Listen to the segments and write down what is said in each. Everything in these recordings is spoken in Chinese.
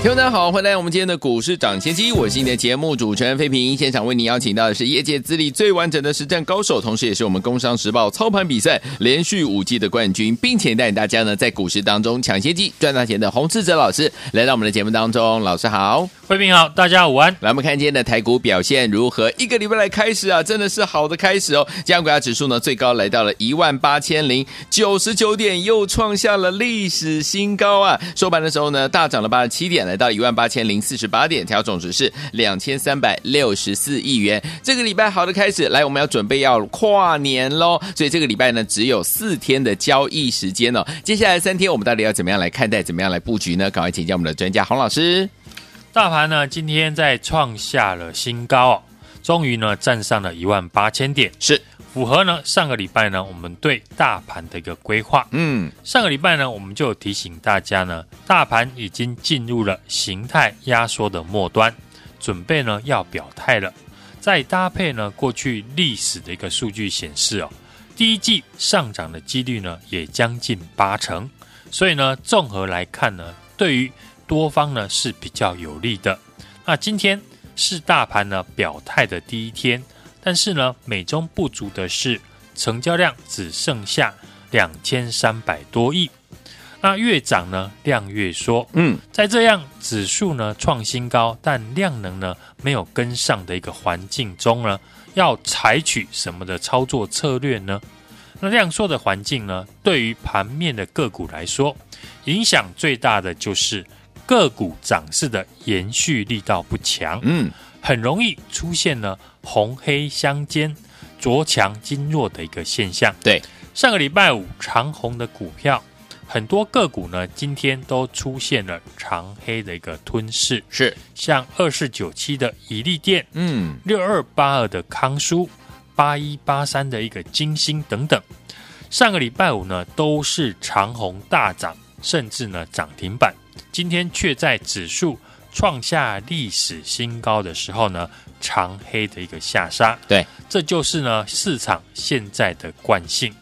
听众大家好，欢迎来到我们今天的股市涨先机，我是你的节目主持人费平。现场为您邀请到的是业界资历最完整的实战高手，同时也是我们工商时报操盘比赛连续五季的冠军，并且带领大家呢在股市当中抢先机赚大钱的洪志哲老师来到我们的节目当中。老师好，费平好，大家午安。来，我们看今天的台股表现如何？一个礼拜来开始啊，真的是好的开始哦。加权股价指数呢最高来到了一万八千零九十九点，又创下了历史新高啊。收盘的时候呢大涨了八十七点。来到一万八千零四十八点，调总值是两千三百六十四亿元。这个礼拜好的开始，来，我们要准备要跨年喽，所以这个礼拜呢只有四天的交易时间哦。接下来三天我们到底要怎么样来看待，怎么样来布局呢？赶快请教我们的专家洪老师。大盘呢今天在创下了新高哦，终于呢站上了一万八千点，是。符合呢上个礼拜呢我们对大盘的一个规划，嗯，上个礼拜呢我们就提醒大家呢，大盘已经进入了形态压缩的末端，准备呢要表态了。再搭配呢过去历史的一个数据显示哦，第一季上涨的几率呢也将近八成，所以呢综合来看呢，对于多方呢是比较有利的。那今天是大盘呢表态的第一天。但是呢，美中不足的是，成交量只剩下两千三百多亿。那越涨呢，量越缩。嗯，在这样指数呢创新高，但量能呢没有跟上的一个环境中呢，要采取什么的操作策略呢？那量缩的环境呢，对于盘面的个股来说，影响最大的就是个股涨势的延续力道不强。嗯。很容易出现了红黑相间、弱强经弱的一个现象。对，上个礼拜五长红的股票，很多个股呢今天都出现了长黑的一个吞噬。是，像二四九七的怡利电，嗯，六二八二的康舒，八一八三的一个金星等等，上个礼拜五呢都是长红大涨，甚至呢涨停板，今天却在指数。创下历史新高的时候呢，长黑的一个下杀，对，这就是呢市场现在的惯性。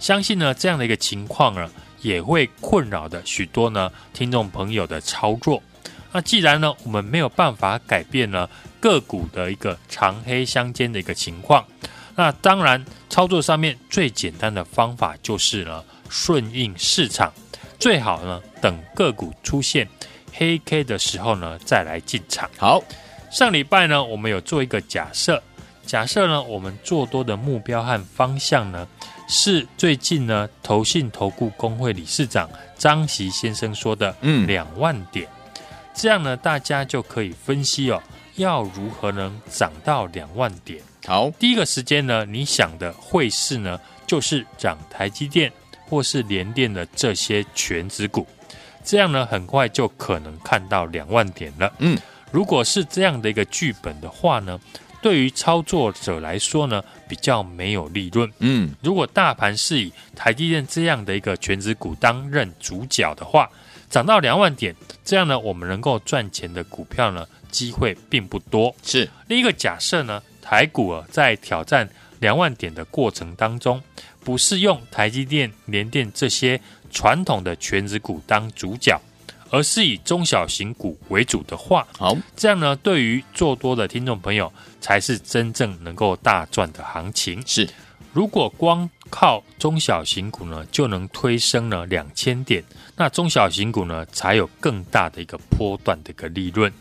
相信呢这样的一个情况呢，也会困扰的许多呢听众朋友的操作。那既然呢我们没有办法改变呢个股的一个长黑相间的一个情况，那当然操作上面最简单的方法就是呢顺应市场，最好呢等个股出现。黑 K 的时候呢，再来进场。好，上礼拜呢，我们有做一个假设，假设呢，我们做多的目标和方向呢，是最近呢，投信投顾工会理事长张席先生说的，嗯，两万点。这样呢，大家就可以分析哦，要如何能涨到两万点？好，第一个时间呢，你想的会是呢，就是涨台积电或是联电的这些权值股。这样呢，很快就可能看到两万点了。嗯，如果是这样的一个剧本的话呢，对于操作者来说呢，比较没有利润。嗯，如果大盘是以台积电这样的一个全职股担任主角的话，涨到两万点，这样呢，我们能够赚钱的股票呢，机会并不多。是另一个假设呢，台股啊，在挑战两万点的过程当中，不是用台积电、联电这些。传统的全值股当主角，而是以中小型股为主的话，好，这样呢，对于做多的听众朋友，才是真正能够大赚的行情。是，如果光靠中小型股呢，就能推升了两千点，那中小型股呢，才有更大的一个波段的一个利润。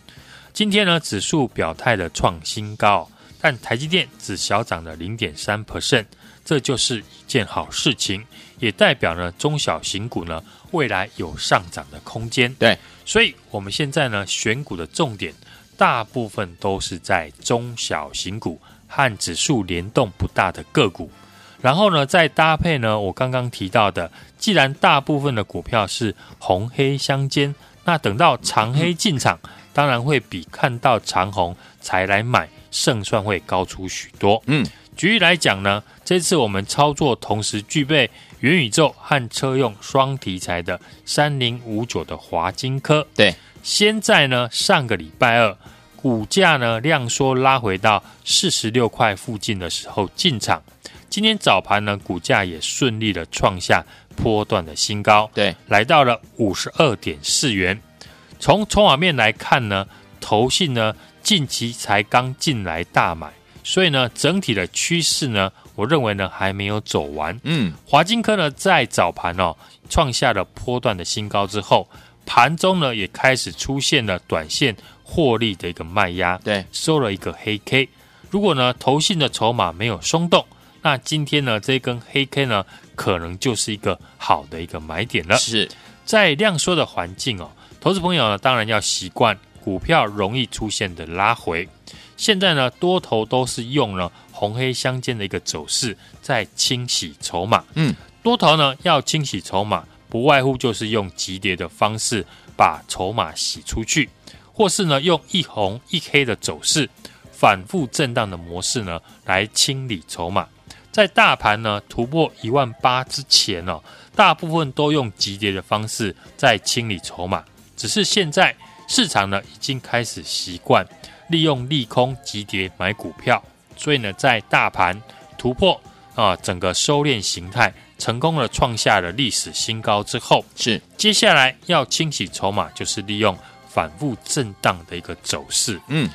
今天呢，指数表态的创新高，但台积电只小涨了零点三 percent。这就是一件好事情，也代表呢中小型股呢未来有上涨的空间。对，所以我们现在呢选股的重点，大部分都是在中小型股和指数联动不大的个股，然后呢再搭配呢我刚刚提到的，既然大部分的股票是红黑相间，那等到长黑进场，当然会比看到长红才来买胜算会高出许多。嗯。举例来讲呢，这次我们操作同时具备元宇宙和车用双题材的三零五九的华金科，对，现在呢上个礼拜二股价呢量缩拉回到四十六块附近的时候进场，今天早盘呢股价也顺利的创下波段的新高，对，来到了五十二点四元。从筹码面来看呢，投信呢近期才刚进来大买，所以呢整体的趋势呢，我认为呢还没有走完。嗯，华金科呢在早盘哦创下了波段的新高之后，盘中呢也开始出现了短线获利的一个卖压，对，收了一个黑 K。如果呢投信的筹码没有松动，那今天呢这根黑 K 呢可能就是一个好的一个买点了。是在量缩的环境哦。投资朋友呢，当然要习惯股票容易出现的拉回。现在呢，多头都是用了红黑相间的一个走势在清洗筹码。嗯，多头呢要清洗筹码，不外乎就是用急跌的方式把筹码洗出去，或是呢用一红一黑的走势反复震荡的模式呢来清理筹码。在大盘呢突破一万八之前哦，大部分都用急跌的方式在清理筹码。只是现在市场呢已经开始习惯利用利空急跌买股票，所以呢，在大盘突破啊整个收敛形态，成功的创下了历史新高之后，是接下来要清洗筹码，就是利用反复震荡的一个走势。嗯，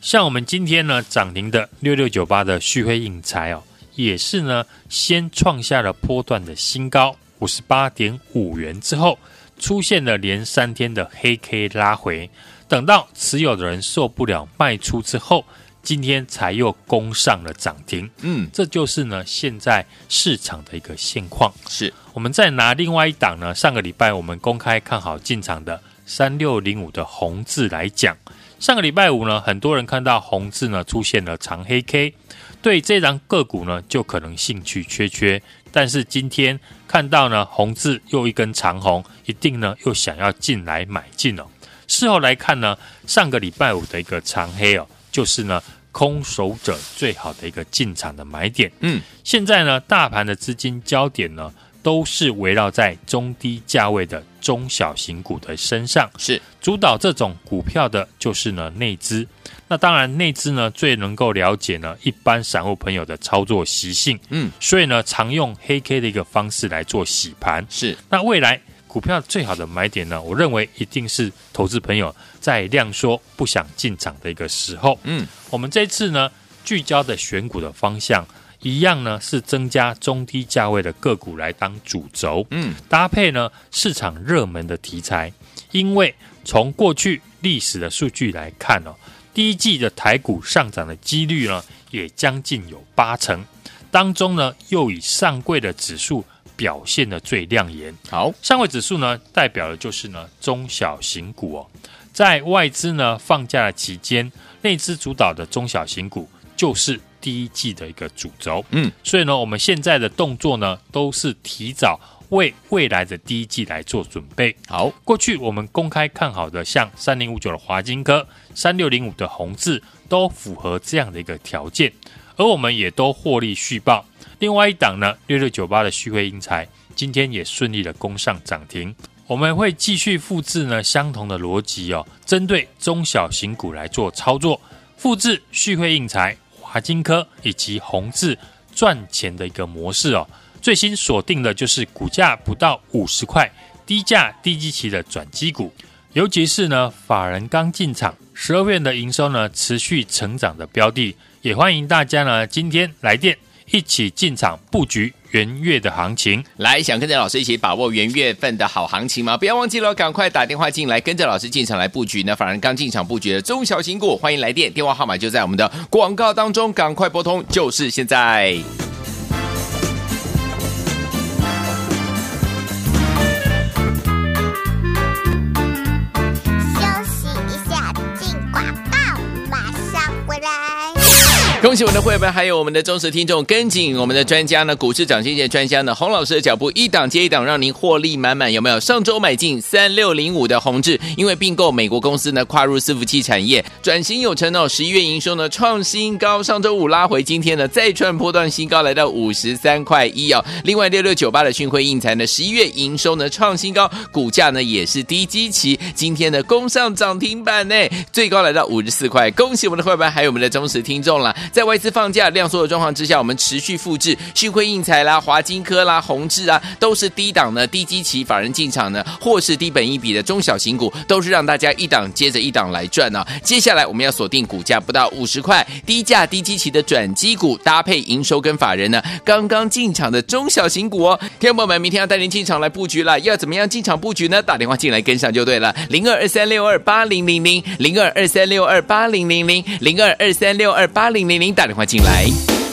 像我们今天呢涨停的六六九八的旭辉印材哦，也是呢先创下了波段的新高五十八点五元之后。出现了连三天的黑 K 拉回，等到持有的人受不了卖出之后，今天才又攻上了涨停。嗯，这就是呢现在市场的一个现况。是，我们再拿另外一档呢，上个礼拜我们公开看好进场的三六零五的红字来讲，上个礼拜五呢，很多人看到红字呢出现了长黑 K，对这档个股呢就可能兴趣缺缺。但是今天看到呢，红字又一根长红，一定呢又想要进来买进哦。事后来看呢，上个礼拜五的一个长黑哦，就是呢空手者最好的一个进场的买点。嗯，现在呢，大盘的资金焦点呢，都是围绕在中低价位的中小型股的身上，是主导这种股票的，就是呢内资。那当然，内资呢最能够了解呢一般散户朋友的操作习性，嗯，所以呢常用黑 K 的一个方式来做洗盘。是，那未来股票最好的买点呢，我认为一定是投资朋友在量缩不想进场的一个时候。嗯，我们这次呢聚焦的选股的方向一样呢是增加中低价位的个股来当主轴，嗯，搭配呢市场热门的题材，因为从过去历史的数据来看哦。第一季的台股上涨的几率呢，也将近有八成，当中呢，又以上柜的指数表现的最亮眼。好，上位指数呢，代表的就是呢中小型股哦，在外资呢放假的期间，内资主导的中小型股就是第一季的一个主轴。嗯，所以呢，我们现在的动作呢，都是提早。为未来的第一季来做准备。好，过去我们公开看好的，像三零五九的华金科、三六零五的宏致，都符合这样的一个条件，而我们也都获利续报。另外一档呢，六六九八的旭辉应材，今天也顺利的攻上涨停。我们会继续复制呢相同的逻辑哦，针对中小型股来做操作，复制旭辉应材、华金科以及宏致赚钱的一个模式哦。最新锁定的就是股价不到五十块、低价低基期的转机股，尤其是呢法人刚进场、十二月的营收呢持续成长的标的，也欢迎大家呢今天来电一起进场布局元月的行情。来，想跟着老师一起把握元月份的好行情吗？不要忘记了，赶快打电话进来，跟着老师进场来布局呢。反而刚进场布局的中小型股，欢迎来电，电话号码就在我们的广告当中，赶快拨通，就是现在。恭喜我们的会员，还有我们的忠实听众，跟紧我们的专家呢，股市涨跌专家呢，洪老师的脚步，一档接一档，让您获利满满。有没有？上周买进三六零五的宏致，因为并购美国公司呢，跨入伺服器产业，转型有成哦。十一月营收呢创新高，上周五拉回，今天呢再创波段新高，来到五十三块一哦。另外六六九八的讯辉印材呢，十一月营收呢创新高，股价呢也是低基期，今天呢攻上涨停板呢，最高来到五十四块。恭喜我们的会员，还有我们的忠实听众了。在外资放假量缩的状况之下，我们持续复制旭辉印彩啦、华金科啦、宏志啊，都是低档呢、低基期法人进场呢，或是低本一笔的中小型股，都是让大家一档接着一档来赚呢、啊。接下来我们要锁定股价不到五十块、低价低基期的转机股，搭配营收跟法人呢刚刚进场的中小型股哦。听众朋友们，明天要带您进场来布局了，要怎么样进场布局呢？打电话进来跟上就对了，零二二三六二八零零零，零二二三六二八零零零，零二二三六二八零零零。您打电话进来。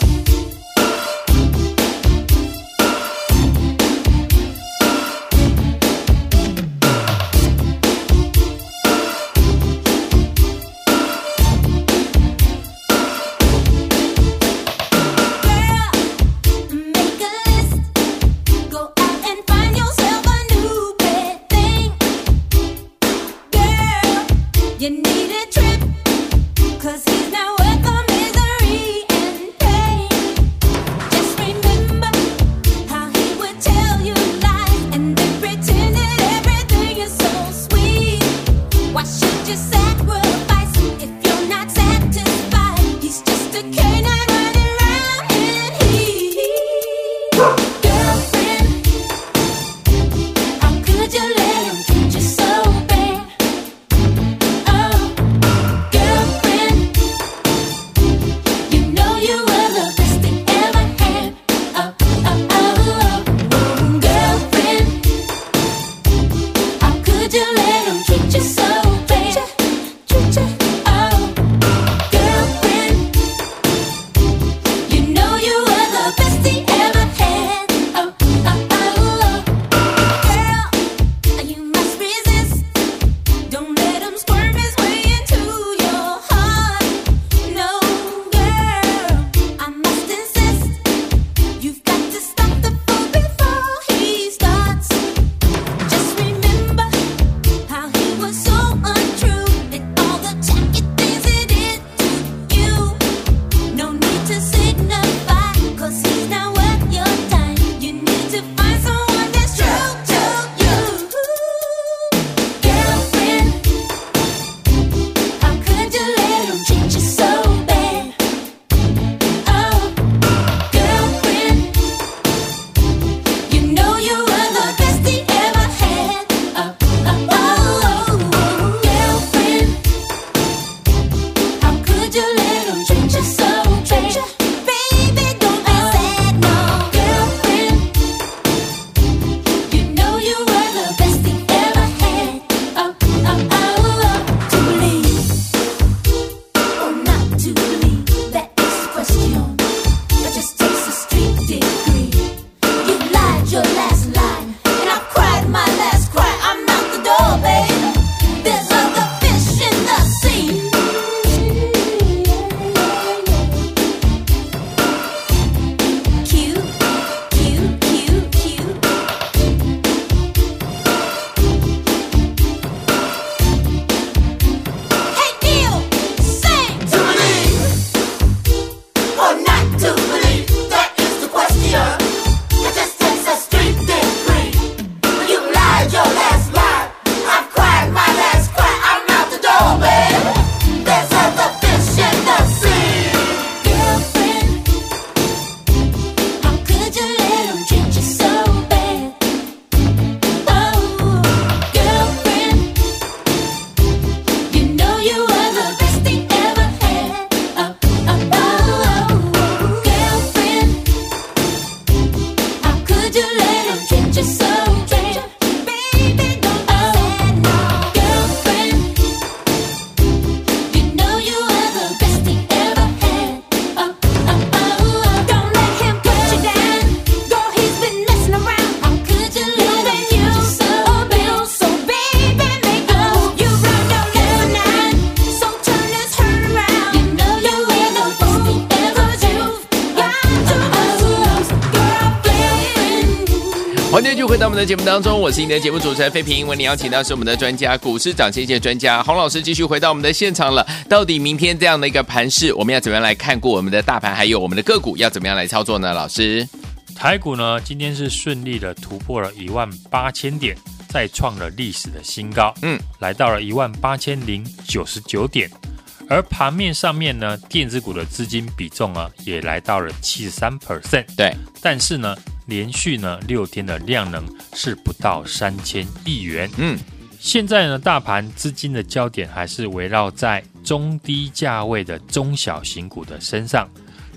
到我们的节目当中，我是你的节目主持人费平。为你邀请到是我们的专家，股市涨先机专家洪老师，继续回到我们的现场了。到底明天这样的一个盘势，我们要怎么样来看过我们的大盘，还有我们的个股要怎么样来操作呢？老师，台股呢今天是顺利的突破了一万八千点，再创了历史的新高，嗯，来到了一万八千零九十九点。而盘面上面呢，电子股的资金比重啊，也来到了七十三 percent，对，但是呢。连续呢六天的量能是不到三千亿元。嗯，现在呢大盘资金的焦点还是围绕在中低价位的中小型股的身上，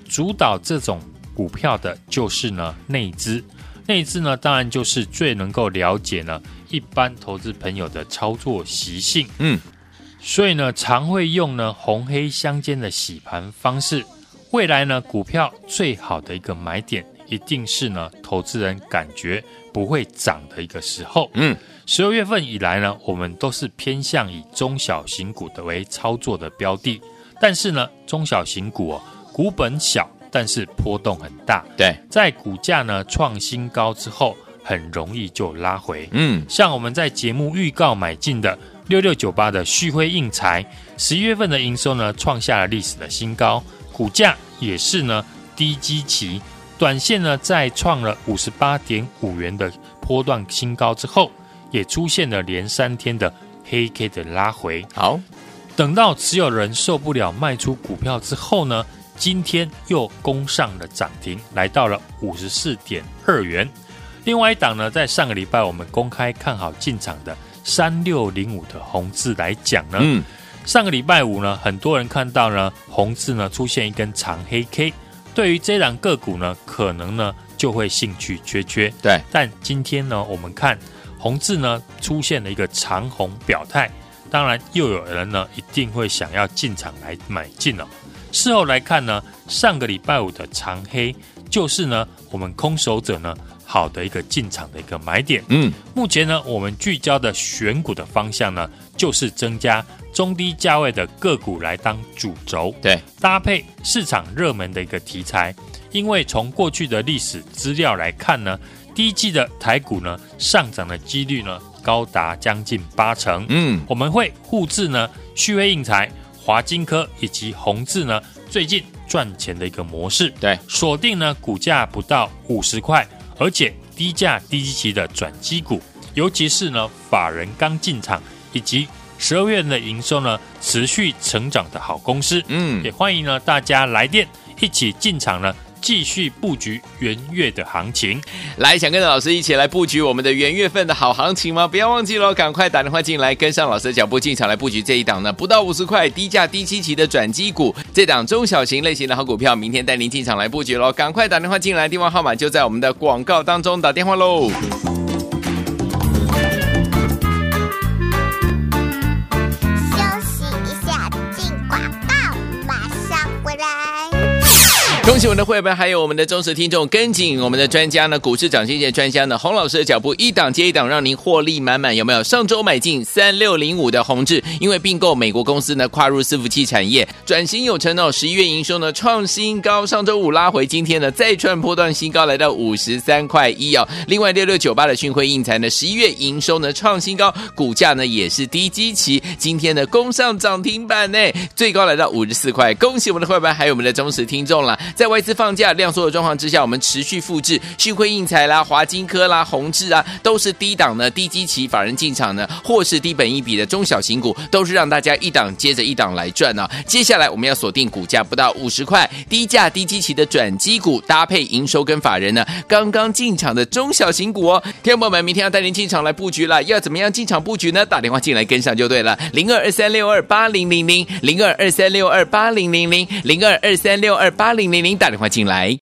主导这种股票的就是呢内资。内资呢当然就是最能够了解呢一般投资朋友的操作习性。嗯，所以呢常会用呢红黑相间的洗盘方式。未来呢股票最好的一个买点。一定是呢，投资人感觉不会涨的一个时候。嗯，十二月份以来呢，我们都是偏向以中小型股的为操作的标的。但是呢，中小型股哦，股本小，但是波动很大。对，在股价呢创新高之后，很容易就拉回。嗯，像我们在节目预告买进的六六九八的旭辉印材，十一月份的营收呢创下了历史的新高，股价也是呢低基期。短线呢，在创了五十八点五元的波段新高之后，也出现了连三天的黑 K 的拉回。好，等到持有人受不了卖出股票之后呢，今天又攻上了涨停，来到了五十四点二元。另外一档呢，在上个礼拜我们公开看好进场的三六零五的红字来讲呢，嗯，上个礼拜五呢，很多人看到呢，红字呢出现一根长黑 K。对于这档个股呢，可能呢就会兴趣缺缺。对，但今天呢，我们看红字呢出现了一个长红表态，当然又有人呢一定会想要进场来买进了。事后来看呢，上个礼拜五的长黑就是呢我们空手者呢好的一个进场的一个买点。嗯，目前呢我们聚焦的选股的方向呢，就是增加。中低价位的个股来当主轴，对，搭配市场热门的一个题材，因为从过去的历史资料来看呢，第一季的台股呢上涨的几率呢高达将近八成。嗯，我们会复制呢旭辉应材、华金科以及宏字呢最近赚钱的一个模式，对，锁定呢股价不到五十块，而且低价低基期的转机股，尤其是呢法人刚进场以及。十二月的营收呢，持续成长的好公司，嗯，也欢迎呢大家来电一起进场呢，继续布局元月的行情。来，想跟着老师一起来布局我们的元月份的好行情吗？不要忘记了，赶快打电话进来，跟上老师的脚步进场来布局这一档呢，不到五十块低价低七期的转机股，这档中小型类型的好股票，明天带您进场来布局喽。赶快打电话进来，电话号码就在我们的广告当中，打电话喽。我们的会员，还有我们的忠实听众，跟紧我们的专家呢，股市涨先机专家呢，洪老师的脚步，一档接一档，让您获利满满。有没有？上周买进三六零五的宏志，因为并购美国公司呢，跨入伺服器产业，转型有成哦。十一月营收呢创新高，上周五拉回，今天呢再创波段新高，来到五十三块一哦。另外六六九八的讯辉印材呢，十一月营收呢创新高，股价呢也是低基期，今天呢攻上涨停板呢，最高来到五十四块。恭喜我们的会员，还有我们的忠实听众了。在外资放假量缩的状况之下，我们持续复制旭辉应材啦、华金科啦、宏致啊，都是低档呢、低基期法人进场呢，或是低本一笔的中小型股，都是让大家一档接着一档来赚呢、啊。接下来我们要锁定股价不到五十块、低价低基期的转机股，搭配营收跟法人呢刚刚进场的中小型股哦。听众朋友们，明天要带您进场来布局了，要怎么样进场布局呢？打电话进来跟上就对了，零二二三六二八零零零，零二二三六二八零零零，零二二三六二八零零零。打电话进来。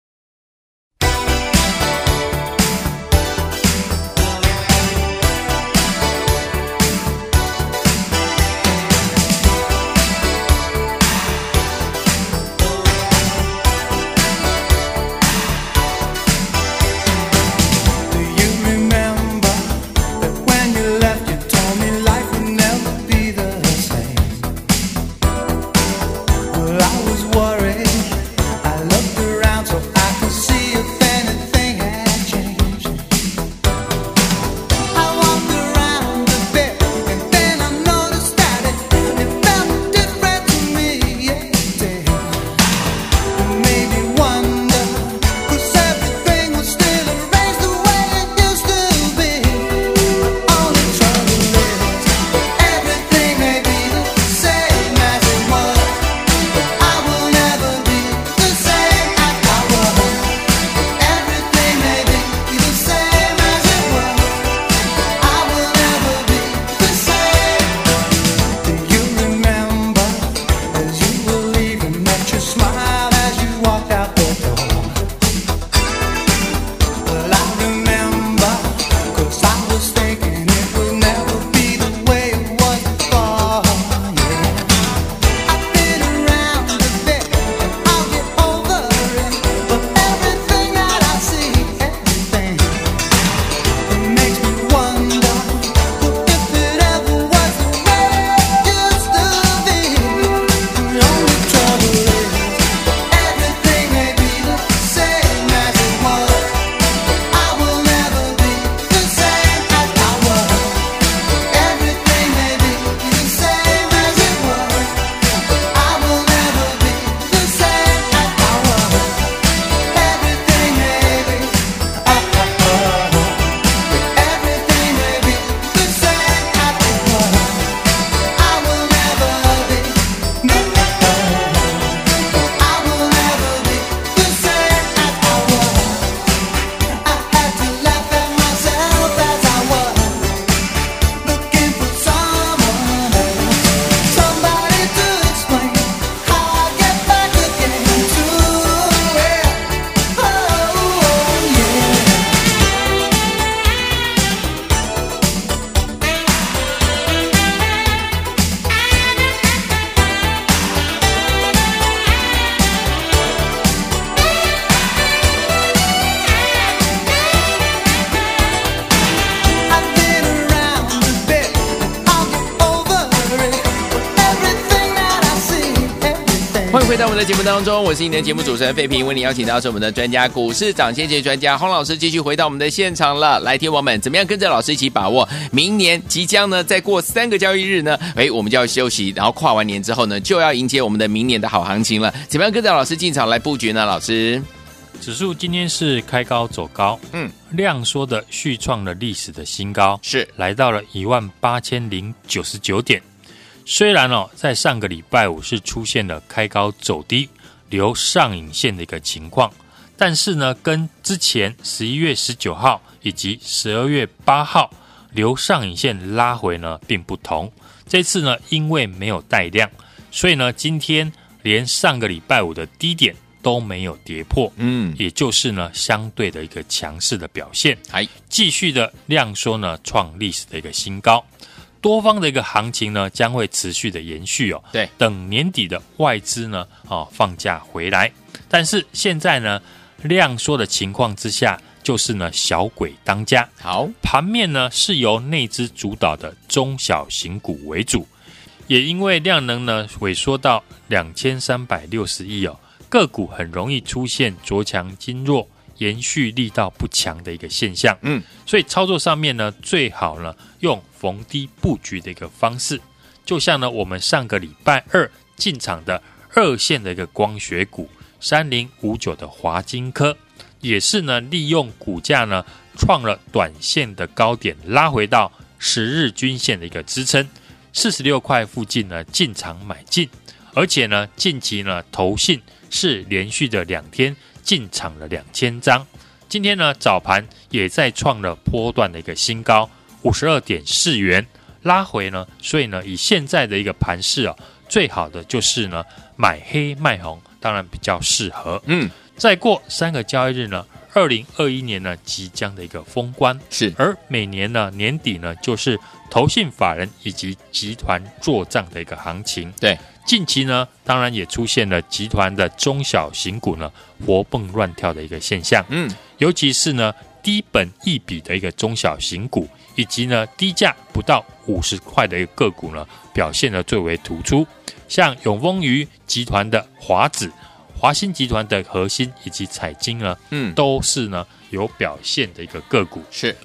节目当中，我是今天的节目主持人费平，为你邀请到是我们的专家股市涨先机专家洪老师，继续回到我们的现场了。来，听我们怎么样跟着老师一起把握明年即将呢？再过三个交易日呢，哎，我们就要休息，然后跨完年之后呢，就要迎接我们的明年的好行情了。怎么样跟着老师进场来布局呢？老师，指数今天是开高走高，嗯，量缩的续创了历史的新高，是来到了一万八千零九十九点。虽然哦，在上个礼拜五是出现了开高走低、留上影线的一个情况，但是呢，跟之前十一月十九号以及十二月八号留上影线拉回呢，并不同。这次呢，因为没有带量，所以呢，今天连上个礼拜五的低点都没有跌破，嗯，也就是呢，相对的一个强势的表现，还继续的量缩呢，创历史的一个新高。多方的一个行情呢，将会持续的延续哦。对，等年底的外资呢，哦放假回来。但是现在呢，量缩的情况之下，就是呢小鬼当家。好，盘面呢是由内资主导的中小型股为主，也因为量能呢萎缩到两千三百六十亿哦，个股很容易出现着强筋弱。延续力道不强的一个现象，嗯，所以操作上面呢，最好呢用逢低布局的一个方式，就像呢我们上个礼拜二进场的二线的一个光学股三零五九的华金科，也是呢利用股价呢创了短线的高点，拉回到十日均线的一个支撑四十六块附近呢进场买进，而且呢近期呢投信是连续的两天。进场了两千张，今天呢早盘也再创了波段的一个新高，五十二点四元。拉回呢，所以呢以现在的一个盘势啊，最好的就是呢买黑卖红，当然比较适合。嗯，再过三个交易日呢，二零二一年呢即将的一个封关是，而每年呢年底呢就是投信法人以及集团做账的一个行情。对。近期呢，当然也出现了集团的中小型股呢活蹦乱跳的一个现象。嗯，尤其是呢低本益比的一个中小型股，以及呢低价不到五十块的一个个股呢，表现得最为突出。像永丰余集团的华子、华新集团的核心以及彩晶呢，嗯，都是呢有表现的一个个股。是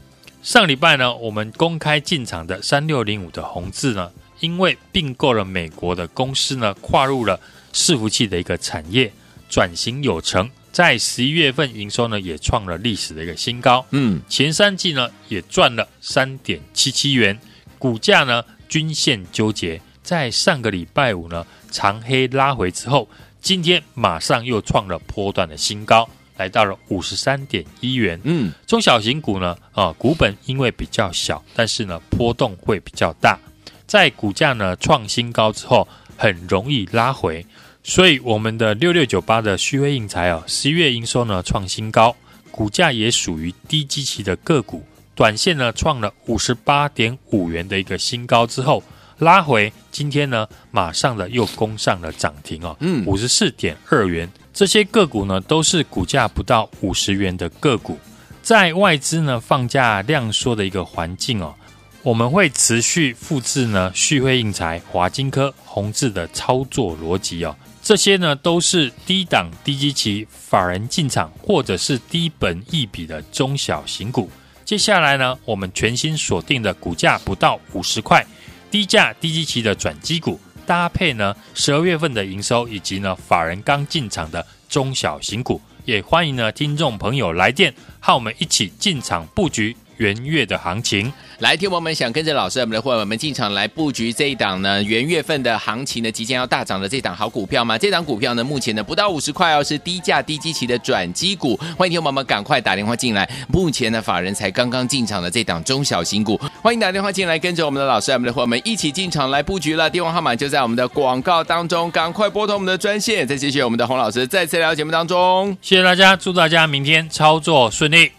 上礼拜呢，我们公开进场的三六零五的宏致呢。因为并购了美国的公司呢，跨入了伺服器的一个产业，转型有成，在十一月份营收呢也创了历史的一个新高。嗯，前三季呢也赚了三点七七元，股价呢均线纠结，在上个礼拜五呢长黑拉回之后，今天马上又创了波段的新高，来到了五十三点一元。嗯，中小型股呢啊股本因为比较小，但是呢波动会比较大。在股价呢创新高之后，很容易拉回，所以我们的六六九八的旭辉应材哦，十一月营收呢创新高，股价也属于低基期的个股，短线呢创了五十八点五元的一个新高之后拉回，今天呢马上的又攻上了涨停哦，嗯，五十四点二元，这些个股呢都是股价不到五十元的个股，在外资呢放假量缩的一个环境哦。我们会持续复制呢，旭辉应材、华金科、宏致的操作逻辑哦。这些呢都是低档低基期法人进场，或者是低本益比的中小型股。接下来呢，我们全新锁定的股价不到五十块、低价低基期的转机股，搭配呢十二月份的营收以及呢法人刚进场的中小型股，也欢迎呢听众朋友来电，和我们一起进场布局。元月的行情，来，听我们想跟着老师，我们的伙伴们进场来布局这一档呢，元月份的行情呢，即将要大涨的这档好股票吗？这档股票呢，目前呢不到五十块哦，是低价低基期的转机股。欢迎听我们赶快打电话进来。目前呢，法人才刚刚进场的这档中小型股，欢迎打电话进来，跟着我们的老师，我们的伙伴们一起进场来布局了。电话号码就在我们的广告当中，赶快拨通我们的专线。再谢谢我们的洪老师再次来到节目当中，谢谢大家，祝大家明天操作顺利。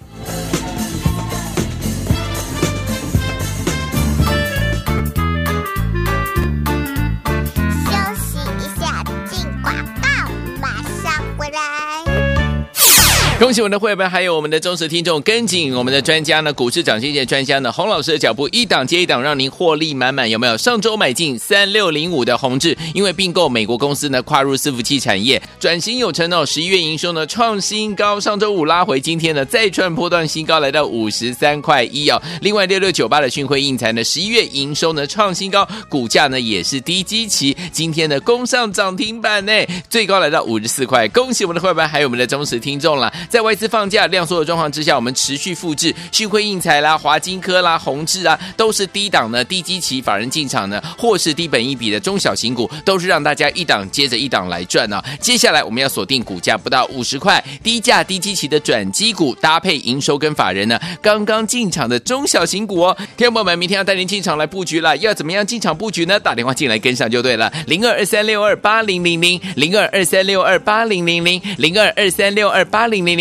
恭喜我们的会员，还有我们的忠实听众，跟紧我们的专家呢，股市涨先机专家呢，洪老师的脚步，一档接一档，让您获利满满。有没有？上周买进三六零五的宏致，因为并购美国公司呢，跨入伺服器产业，转型有成哦。十一月营收呢创新高，上周五拉回，今天呢再创波段新高，来到五十三块一哦。另外六六九八的讯辉印材呢，十一月营收呢创新高，股价呢也是低基期，今天呢攻上涨停板呢，最高来到五十四块。恭喜我们的会员，还有我们的忠实听众了。在外资放假量缩的状况之下，我们持续复制旭辉印彩啦、华金科啦、宏志啊，都是低档呢、低基期法人进场呢，或是低本一笔的中小型股，都是让大家一档接着一档来赚啊。接下来我们要锁定股价不到五十块、低价低基期的转机股，搭配营收跟法人呢刚刚进场的中小型股哦。听众朋友们，明天要带您进场来布局了，要怎么样进场布局呢？打电话进来跟上就对了，零二二三六二八零零零，零二二三六二八零零零，零二二三六二八零零